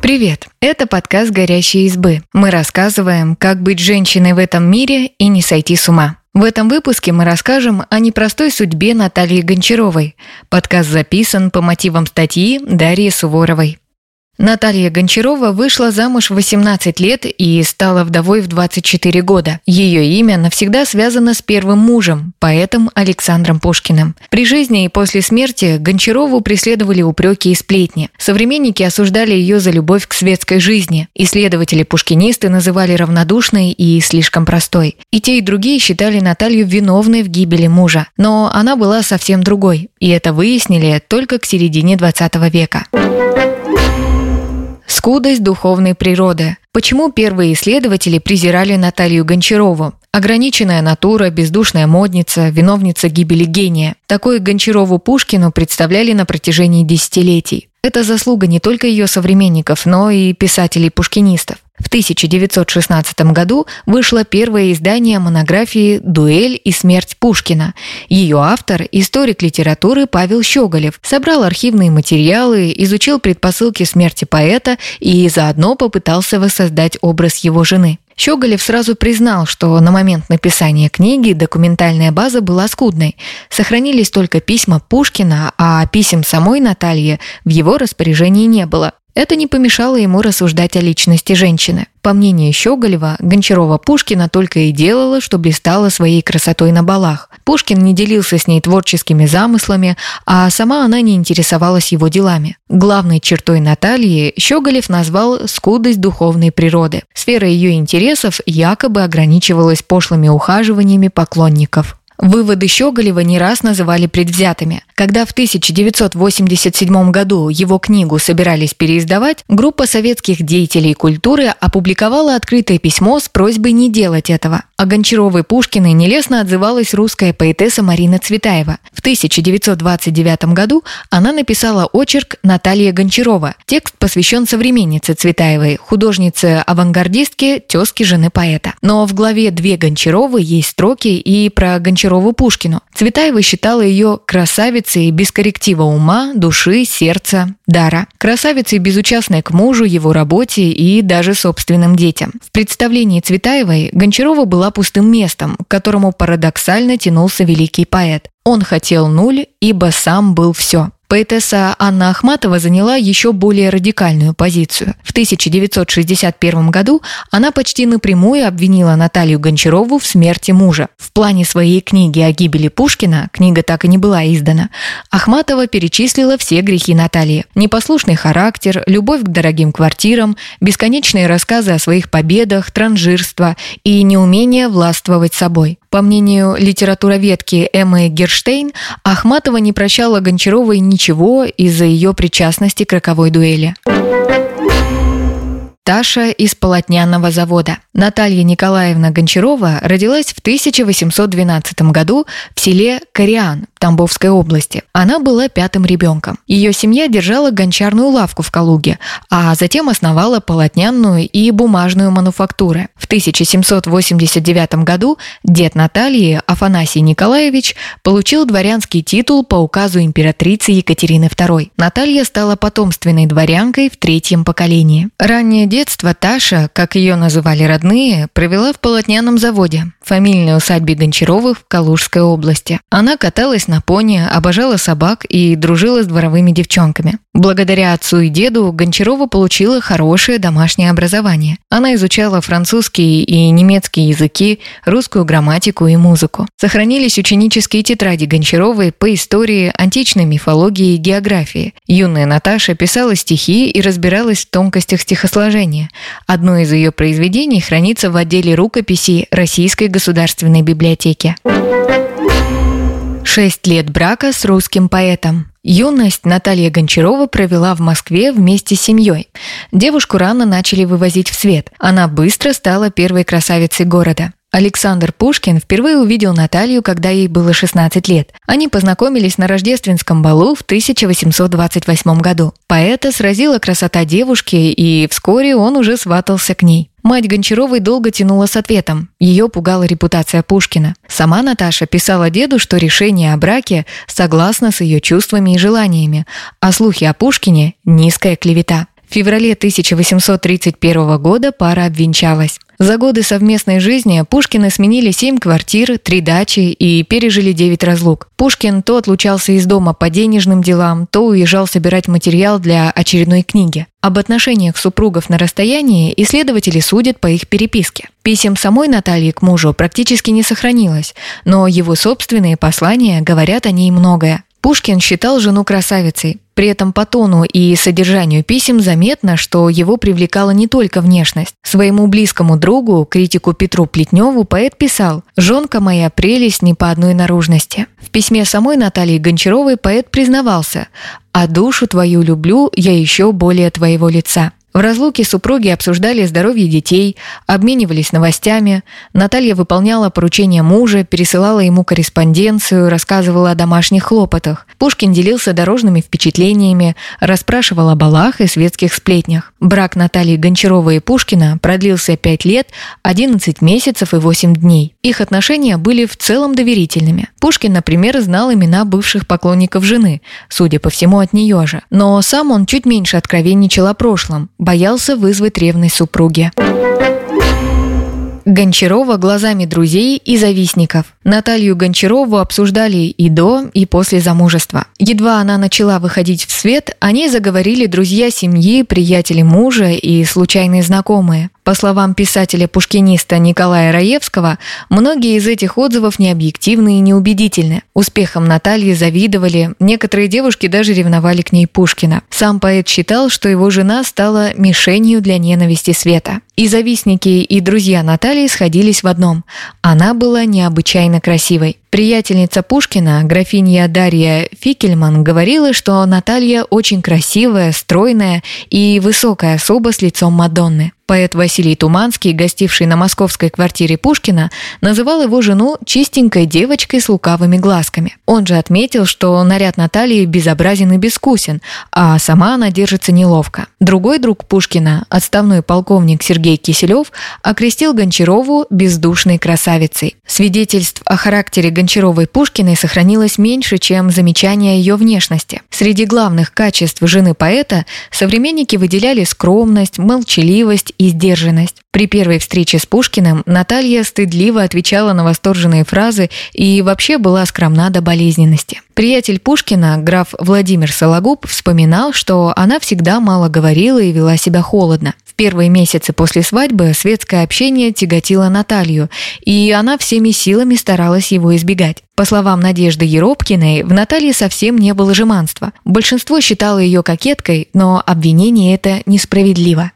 Привет! Это подкаст «Горящие избы». Мы рассказываем, как быть женщиной в этом мире и не сойти с ума. В этом выпуске мы расскажем о непростой судьбе Натальи Гончаровой. Подкаст записан по мотивам статьи Дарьи Суворовой. Наталья Гончарова вышла замуж в 18 лет и стала вдовой в 24 года. Ее имя навсегда связано с первым мужем, поэтом Александром Пушкиным. При жизни и после смерти Гончарову преследовали упреки и сплетни. Современники осуждали ее за любовь к светской жизни. Исследователи-пушкинисты называли равнодушной и слишком простой. И те, и другие считали Наталью виновной в гибели мужа. Но она была совсем другой. И это выяснили только к середине 20 века. Скудость духовной природы. Почему первые исследователи презирали Наталью Гончарову? Ограниченная натура, бездушная модница, виновница гибели гения. Такой Гончарову Пушкину представляли на протяжении десятилетий. Это заслуга не только ее современников, но и писателей-пушкинистов. В 1916 году вышло первое издание монографии «Дуэль и смерть Пушкина». Ее автор, историк литературы Павел Щеголев, собрал архивные материалы, изучил предпосылки смерти поэта и заодно попытался воссоздать образ его жены. Щеголев сразу признал, что на момент написания книги документальная база была скудной. Сохранились только письма Пушкина, а писем самой Натальи в его распоряжении не было. Это не помешало ему рассуждать о личности женщины. По мнению Щеголева, Гончарова-Пушкина только и делала, что блистала своей красотой на балах. Пушкин не делился с ней творческими замыслами, а сама она не интересовалась его делами. Главной чертой Натальи Щеголев назвал скудость духовной природы. Сфера ее интересов якобы ограничивалась пошлыми ухаживаниями поклонников. Выводы Щеголева не раз называли предвзятыми. Когда в 1987 году его книгу собирались переиздавать, группа советских деятелей культуры опубликовала открытое письмо с просьбой не делать этого. О Гончаровой Пушкиной нелестно отзывалась русская поэтесса Марина Цветаева. В 1929 году она написала очерк «Наталья Гончарова». Текст посвящен современнице Цветаевой, художнице-авангардистке, тезке жены поэта. Но в главе «Две Гончаровы» есть строки и про Гончарову Гончарову Пушкину. Цветаева считала ее красавицей без корректива ума, души, сердца, дара. Красавицей безучастной к мужу, его работе и даже собственным детям. В представлении Цветаевой Гончарова была пустым местом, к которому парадоксально тянулся великий поэт. Он хотел нуль, ибо сам был все. Поэтесса Анна Ахматова заняла еще более радикальную позицию. В 1961 году она почти напрямую обвинила Наталью Гончарову в смерти мужа. В плане своей книги о гибели Пушкина, книга так и не была издана, Ахматова перечислила все грехи Натальи. Непослушный характер, любовь к дорогим квартирам, бесконечные рассказы о своих победах, транжирство и неумение властвовать собой. По мнению литературоведки Эммы Герштейн, Ахматова не прощала Гончаровой ничего из-за ее причастности к роковой дуэли. Таша из полотняного завода. Наталья Николаевна Гончарова родилась в 1812 году в селе Кориан Тамбовской области. Она была пятым ребенком. Ее семья держала гончарную лавку в Калуге, а затем основала полотняную и бумажную мануфактуры. В 1789 году дед Натальи, Афанасий Николаевич, получил дворянский титул по указу императрицы Екатерины II. Наталья стала потомственной дворянкой в третьем поколении. Раннее детство Таша, как ее называли родные, провела в полотняном заводе, фамильной усадьбе Гончаровых в Калужской области. Она каталась на пони, обожала собак и дружила с дворовыми девчонками. Благодаря отцу и деду Гончарова получила хорошее домашнее образование. Она изучала французский и немецкий языки, русскую грамматику и музыку. Сохранились ученические тетради Гончаровой по истории, античной мифологии и географии. Юная Наташа писала стихи и разбиралась в тонкостях стихосложения. Одно из ее произведений хранится в отделе рукописей Российской государственной библиотеки. Шесть лет брака с русским поэтом. Юность Наталья Гончарова провела в Москве вместе с семьей. Девушку рано начали вывозить в свет. Она быстро стала первой красавицей города. Александр Пушкин впервые увидел Наталью, когда ей было 16 лет. Они познакомились на рождественском балу в 1828 году. Поэта сразила красота девушки, и вскоре он уже сватался к ней. Мать Гончаровой долго тянула с ответом. Ее пугала репутация Пушкина. Сама Наташа писала деду, что решение о браке согласно с ее чувствами и желаниями, а слухи о Пушкине – низкая клевета. В феврале 1831 года пара обвенчалась. За годы совместной жизни Пушкины сменили семь квартир, три дачи и пережили девять разлук. Пушкин то отлучался из дома по денежным делам, то уезжал собирать материал для очередной книги. Об отношениях супругов на расстоянии исследователи судят по их переписке. Писем самой Натальи к мужу практически не сохранилось, но его собственные послания говорят о ней многое. Пушкин считал жену красавицей. При этом по тону и содержанию писем заметно, что его привлекала не только внешность. Своему близкому другу, критику Петру Плетневу, поэт писал «Жонка моя прелесть не по одной наружности». В письме самой Натальи Гончаровой поэт признавался «А душу твою люблю я еще более твоего лица». В разлуке супруги обсуждали здоровье детей, обменивались новостями. Наталья выполняла поручения мужа, пересылала ему корреспонденцию, рассказывала о домашних хлопотах. Пушкин делился дорожными впечатлениями, расспрашивал о балах и светских сплетнях. Брак Натальи Гончаровой и Пушкина продлился 5 лет, 11 месяцев и 8 дней. Их отношения были в целом доверительными. Пушкин, например, знал имена бывших поклонников жены, судя по всему, от нее же. Но сам он чуть меньше откровенничал о прошлом, боялся вызвать ревность супруги. Гончарова глазами друзей и завистников. Наталью Гончарову обсуждали и до, и после замужества. Едва она начала выходить в свет, они заговорили друзья семьи, приятели мужа и случайные знакомые. По словам писателя-пушкиниста Николая Раевского, многие из этих отзывов необъективны и неубедительны. Успехом Натальи завидовали, некоторые девушки даже ревновали к ней Пушкина. Сам поэт считал, что его жена стала мишенью для ненависти света. И завистники, и друзья Натальи сходились в одном – она была необычайно красивой. Приятельница Пушкина, графиня Дарья Фикельман, говорила, что Наталья очень красивая, стройная и высокая особа с лицом Мадонны. Поэт Василий Туманский, гостивший на московской квартире Пушкина, называл его жену чистенькой девочкой с лукавыми глазками. Он же отметил, что наряд Натальи безобразен и безвкусен, а сама она держится неловко. Другой друг Пушкина, отставной полковник Сергей Киселев, окрестил Гончарову бездушной красавицей. Свидетельств о характере Гончаровой Пушкиной сохранилось меньше, чем замечания ее внешности. Среди главных качеств жены поэта современники выделяли скромность, молчаливость и сдержанность. При первой встрече с Пушкиным Наталья стыдливо отвечала на восторженные фразы и вообще была скромна до болезненности. Приятель Пушкина, граф Владимир Сологуб, вспоминал, что она всегда мало говорила и вела себя холодно. Первые месяцы после свадьбы светское общение тяготило Наталью, и она всеми силами старалась его избегать. По словам Надежды Еропкиной, в Наталье совсем не было жеманства. Большинство считало ее кокеткой, но обвинение это несправедливо.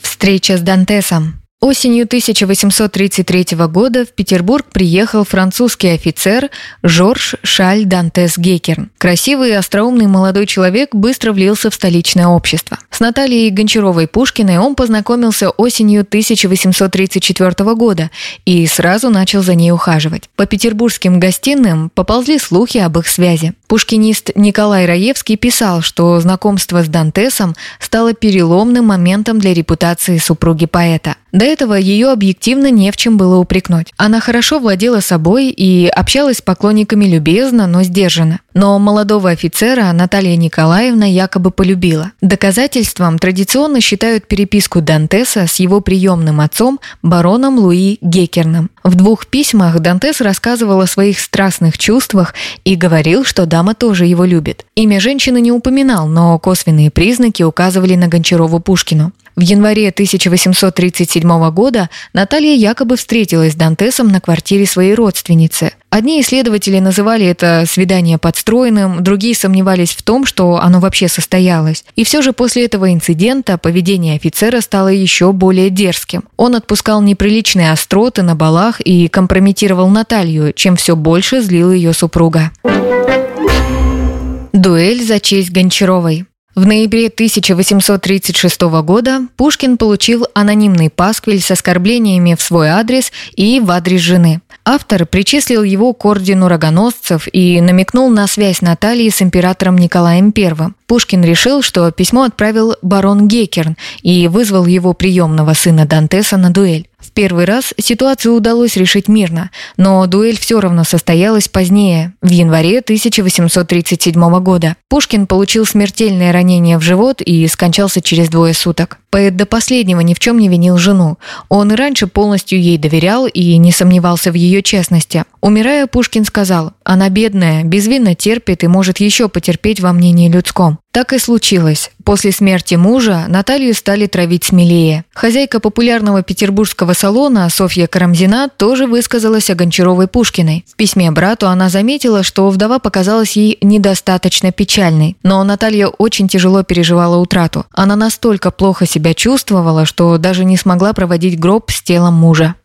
Встреча с Дантесом. Осенью 1833 года в Петербург приехал французский офицер Жорж Шаль Дантес Гекерн. Красивый и остроумный молодой человек быстро влился в столичное общество. С Натальей Гончаровой-Пушкиной он познакомился осенью 1834 года и сразу начал за ней ухаживать. По петербургским гостиным поползли слухи об их связи. Пушкинист Николай Раевский писал, что знакомство с Дантесом стало переломным моментом для репутации супруги поэта. До этого ее объективно не в чем было упрекнуть. Она хорошо владела собой и общалась с поклонниками любезно, но сдержанно. Но молодого офицера Наталья Николаевна якобы полюбила. Доказательством традиционно считают переписку Дантеса с его приемным отцом бароном Луи Гекерном. В двух письмах Дантес рассказывал о своих страстных чувствах и говорил, что дама тоже его любит. Имя женщины не упоминал, но косвенные признаки указывали на Гончарову Пушкину. В январе 1837 года Наталья якобы встретилась с Дантесом на квартире своей родственницы. Одни исследователи называли это свидание подстроенным, другие сомневались в том, что оно вообще состоялось. И все же после этого инцидента поведение офицера стало еще более дерзким. Он отпускал неприличные остроты на балах и компрометировал Наталью, чем все больше злил ее супруга. Дуэль за честь Гончаровой. В ноябре 1836 года Пушкин получил анонимный пасквиль с оскорблениями в свой адрес и в адрес жены. Автор причислил его к ордену рогоносцев и намекнул на связь Натальи с императором Николаем I. Пушкин решил, что письмо отправил барон Геккерн и вызвал его приемного сына Дантеса на дуэль. В первый раз ситуацию удалось решить мирно, но дуэль все равно состоялась позднее, в январе 1837 года. Пушкин получил смертельное ранение в живот и скончался через двое суток. Поэт до последнего ни в чем не винил жену. Он и раньше полностью ей доверял и не сомневался в ее честности. Умирая, Пушкин сказал, она бедная, безвинно терпит и может еще потерпеть во мнении людском. Так и случилось. После смерти мужа Наталью стали травить смелее. Хозяйка популярного петербургского салона Софья Карамзина тоже высказалась о Гончаровой Пушкиной. В письме брату она заметила, что вдова показалась ей недостаточно печальной. Но Наталья очень тяжело переживала утрату. Она настолько плохо себя чувствовала, что даже не смогла проводить гроб с телом мужа.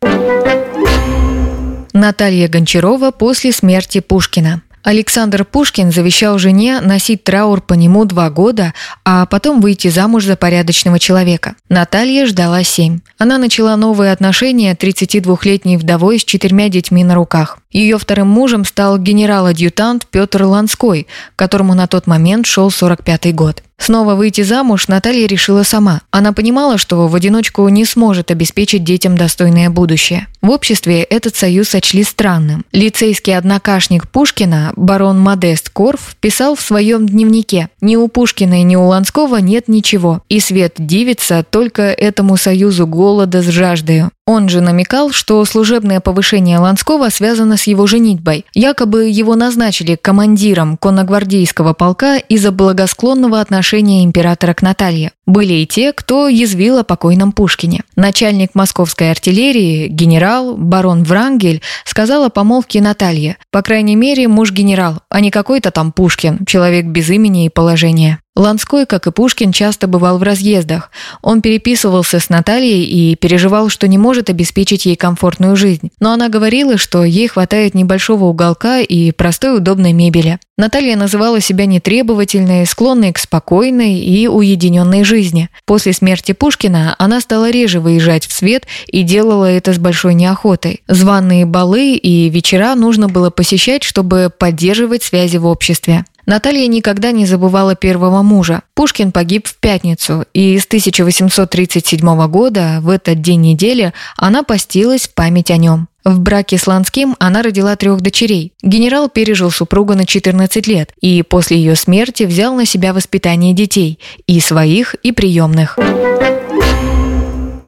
Наталья Гончарова после смерти Пушкина. Александр Пушкин завещал жене носить траур по нему два года, а потом выйти замуж за порядочного человека. Наталья ждала семь. Она начала новые отношения 32-летней вдовой с четырьмя детьми на руках. Ее вторым мужем стал генерал-адъютант Петр Ланской, которому на тот момент шел 45-й год. Снова выйти замуж Наталья решила сама. Она понимала, что в одиночку не сможет обеспечить детям достойное будущее. В обществе этот союз сочли странным. Лицейский однокашник Пушкина, барон Модест Корф, писал в своем дневнике «Ни у Пушкина и ни у Ланского нет ничего, и свет дивится только этому союзу голода с жаждою. Он же намекал, что служебное повышение Ланского связано с его женитьбой. Якобы его назначили командиром конногвардейского полка из-за благосклонного отношения императора к Наталье. Были и те, кто язвил о покойном Пушкине. Начальник московской артиллерии, генерал, барон Врангель, сказал о помолвке Наталье. По крайней мере, муж генерал, а не какой-то там Пушкин, человек без имени и положения. Ланской, как и Пушкин, часто бывал в разъездах. Он переписывался с Натальей и переживал, что не может обеспечить ей комфортную жизнь. Но она говорила, что ей хватает небольшого уголка и простой удобной мебели. Наталья называла себя нетребовательной, склонной к спокойной и уединенной жизни. После смерти Пушкина она стала реже выезжать в свет и делала это с большой неохотой. Званые балы и вечера нужно было посещать, чтобы поддерживать связи в обществе. Наталья никогда не забывала первого мужа. Пушкин погиб в пятницу, и с 1837 года, в этот день недели, она постилась в память о нем. В браке с Ланским она родила трех дочерей. Генерал пережил супругу на 14 лет и после ее смерти взял на себя воспитание детей, и своих, и приемных.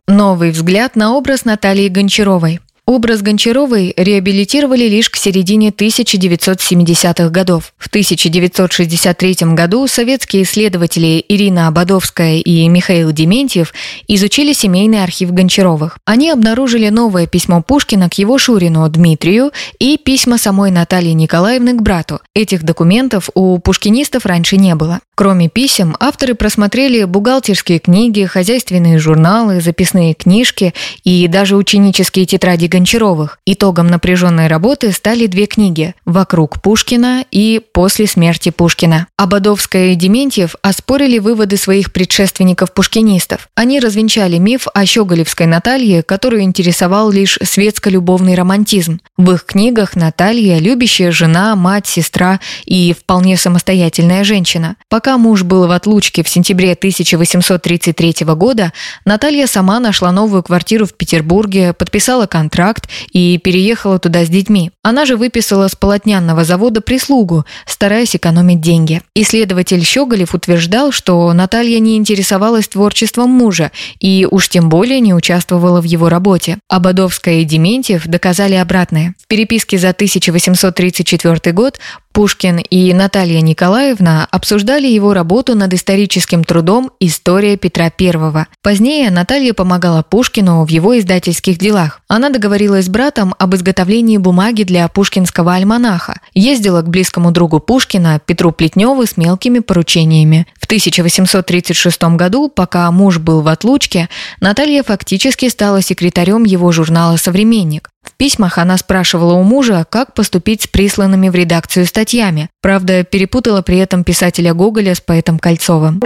Новый взгляд на образ Натальи Гончаровой. Образ Гончаровой реабилитировали лишь к середине 1970-х годов. В 1963 году советские исследователи Ирина Ободовская и Михаил Дементьев изучили семейный архив Гончаровых. Они обнаружили новое письмо Пушкина к его Шурину Дмитрию и письма самой Натальи Николаевны к брату. Этих документов у пушкинистов раньше не было. Кроме писем, авторы просмотрели бухгалтерские книги, хозяйственные журналы, записные книжки и даже ученические тетради Гончаровых. Итогом напряженной работы стали две книги «Вокруг Пушкина» и «После смерти Пушкина». Ободовская и Дементьев оспорили выводы своих предшественников-пушкинистов. Они развенчали миф о Щеголевской Наталье, которую интересовал лишь светско-любовный романтизм. В их книгах Наталья – любящая жена, мать, сестра и вполне самостоятельная женщина. Пока муж был в отлучке в сентябре 1833 года, Наталья сама нашла новую квартиру в Петербурге, подписала контракт и переехала туда с детьми. Она же выписала с полотнянного завода прислугу, стараясь экономить деньги. Исследователь Щеголев утверждал, что Наталья не интересовалась творчеством мужа и уж тем более не участвовала в его работе. Ободовская и Дементьев доказали обратное. В переписке за 1834 год Пушкин и Наталья Николаевна обсуждали его работу над историческим трудом «История Петра I». Позднее Наталья помогала Пушкину в его издательских делах. Она договорилась с братом об изготовлении бумаги для пушкинского альманаха, ездила к близкому другу Пушкина Петру Плетневу с мелкими поручениями. В 1836 году, пока муж был в отлучке, Наталья фактически стала секретарем его журнала «Современник». В письмах она спрашивала у мужа, как поступить с присланными в редакцию статьями. Правда, перепутала при этом писателя Гоголя с поэтом Кольцовым.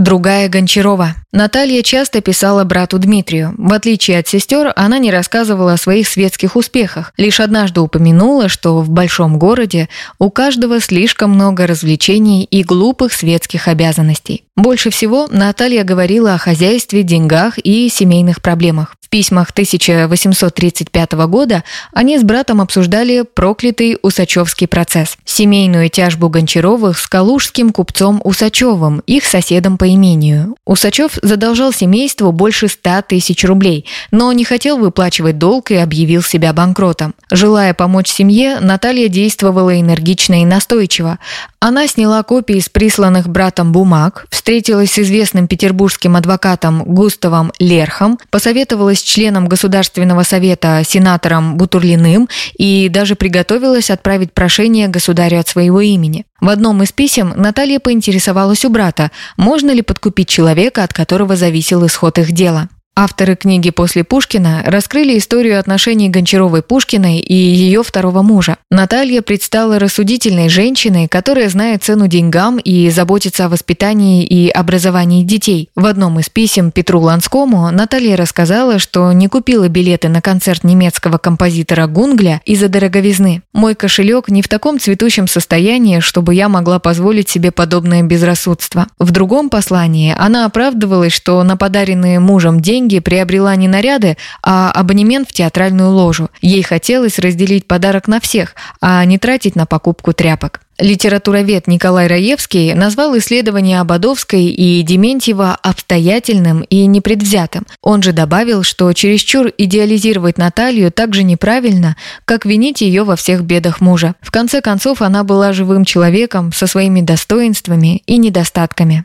Другая Гончарова. Наталья часто писала брату Дмитрию. В отличие от сестер, она не рассказывала о своих светских успехах. Лишь однажды упомянула, что в большом городе у каждого слишком много развлечений и глупых светских обязанностей. Больше всего Наталья говорила о хозяйстве, деньгах и семейных проблемах письмах 1835 года они с братом обсуждали проклятый Усачевский процесс, семейную тяжбу Гончаровых с калужским купцом Усачевым, их соседом по имению. Усачев задолжал семейству больше 100 тысяч рублей, но не хотел выплачивать долг и объявил себя банкротом. Желая помочь семье, Наталья действовала энергично и настойчиво. Она сняла копии из присланных братом бумаг, встретилась с известным петербургским адвокатом Густавом Лерхом, посоветовалась с членом Государственного совета сенатором Бутурлиным и даже приготовилась отправить прошение государю от своего имени. В одном из писем Наталья поинтересовалась у брата, можно ли подкупить человека, от которого зависел исход их дела. Авторы книги «После Пушкина» раскрыли историю отношений Гончаровой Пушкиной и ее второго мужа. Наталья предстала рассудительной женщиной, которая знает цену деньгам и заботится о воспитании и образовании детей. В одном из писем Петру Ланскому Наталья рассказала, что не купила билеты на концерт немецкого композитора Гунгля из-за дороговизны. «Мой кошелек не в таком цветущем состоянии, чтобы я могла позволить себе подобное безрассудство». В другом послании она оправдывалась, что на подаренные мужем деньги деньги приобрела не наряды, а абонемент в театральную ложу. Ей хотелось разделить подарок на всех, а не тратить на покупку тряпок. Литературовед Николай Раевский назвал исследование Ободовской и Дементьева обстоятельным и непредвзятым. Он же добавил, что чересчур идеализировать Наталью так же неправильно, как винить ее во всех бедах мужа. В конце концов, она была живым человеком со своими достоинствами и недостатками.